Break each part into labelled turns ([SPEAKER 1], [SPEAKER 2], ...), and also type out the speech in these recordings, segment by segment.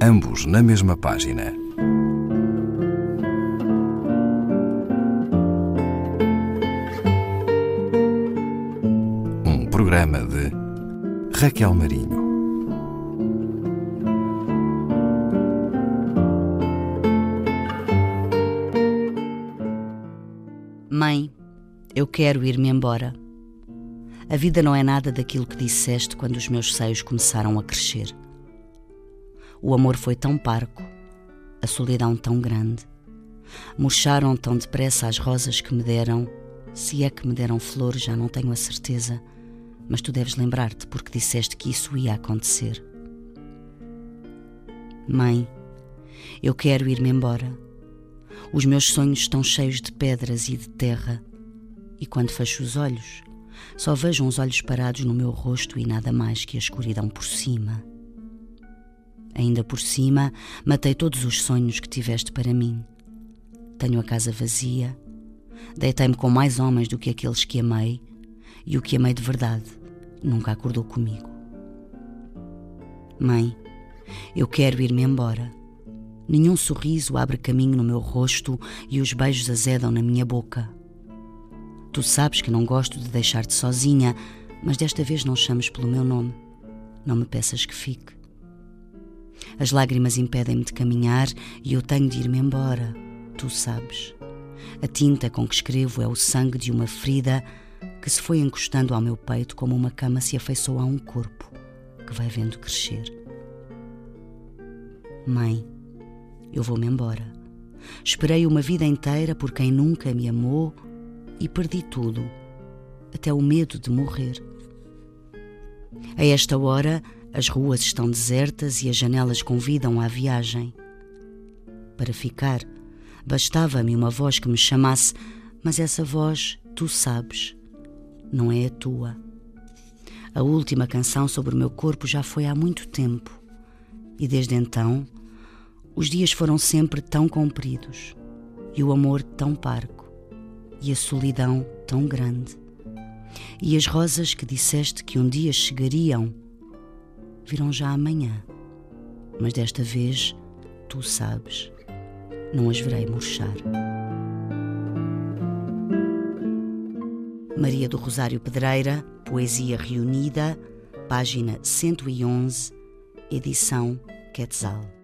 [SPEAKER 1] ambos na mesma página. Um programa de Raquel Marinho.
[SPEAKER 2] Mãe, eu quero ir-me embora. A vida não é nada daquilo que disseste quando os meus seios começaram a crescer. O amor foi tão parco, a solidão tão grande. Murcharam tão depressa as rosas que me deram. Se é que me deram flores, já não tenho a certeza. Mas tu deves lembrar-te porque disseste que isso ia acontecer. Mãe, eu quero ir-me embora. Os meus sonhos estão cheios de pedras e de terra. E quando fecho os olhos, só vejo uns olhos parados no meu rosto e nada mais que a escuridão por cima. Ainda por cima, matei todos os sonhos que tiveste para mim. Tenho a casa vazia, deitei-me com mais homens do que aqueles que amei, e o que amei de verdade nunca acordou comigo. Mãe, eu quero ir-me embora. Nenhum sorriso abre caminho no meu rosto e os beijos azedam na minha boca. Tu sabes que não gosto de deixar-te sozinha, mas desta vez não chames pelo meu nome. Não me peças que fique. As lágrimas impedem-me de caminhar e eu tenho de ir-me embora. Tu sabes. A tinta com que escrevo é o sangue de uma ferida que se foi encostando ao meu peito como uma cama se afeiçoa a um corpo que vai vendo crescer. Mãe, eu vou-me embora. Esperei uma vida inteira por quem nunca me amou e perdi tudo, até o medo de morrer. A esta hora, as ruas estão desertas e as janelas convidam à viagem. Para ficar, bastava-me uma voz que me chamasse, mas essa voz, tu sabes, não é a tua. A última canção sobre o meu corpo já foi há muito tempo, e desde então os dias foram sempre tão compridos, e o amor tão parco, e a solidão tão grande. E as rosas que disseste que um dia chegariam virão já amanhã, mas desta vez, tu sabes, não as verei murchar. Maria do Rosário Pedreira, Poesia Reunida, página 111, edição Quetzal.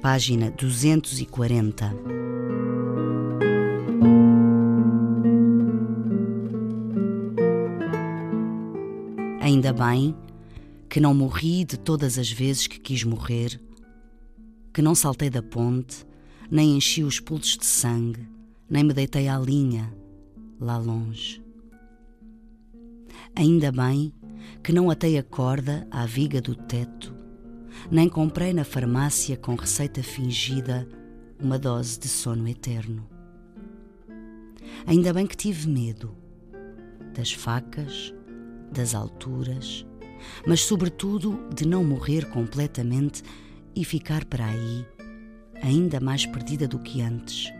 [SPEAKER 2] Página 240. Ainda bem que não morri de todas as vezes que quis morrer, que não saltei da ponte, nem enchi os pulsos de sangue, nem me deitei à linha, lá longe. Ainda bem que não atei a corda à viga do teto, nem comprei na farmácia com receita fingida uma dose de sono eterno. Ainda bem que tive medo das facas, das alturas, mas sobretudo de não morrer completamente e ficar para aí, ainda mais perdida do que antes,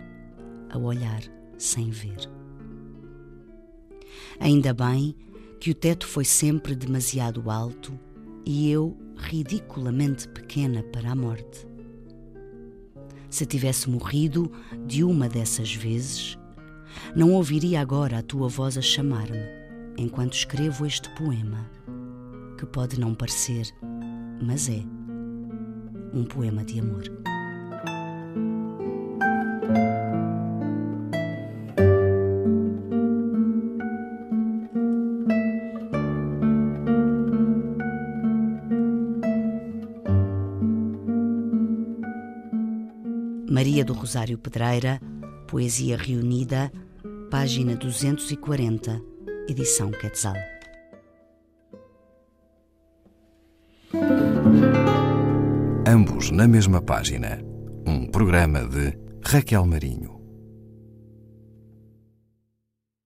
[SPEAKER 2] a olhar sem ver. Ainda bem que o teto foi sempre demasiado alto e eu ridiculamente pequena para a morte. Se tivesse morrido de uma dessas vezes, não ouviria agora a tua voz a chamar-me enquanto escrevo este poema, que pode não parecer, mas é um poema de amor. Maria do Rosário Pedreira, Poesia Reunida, página 240, edição Quetzal.
[SPEAKER 1] Ambos na mesma página. Um programa de Raquel Marinho.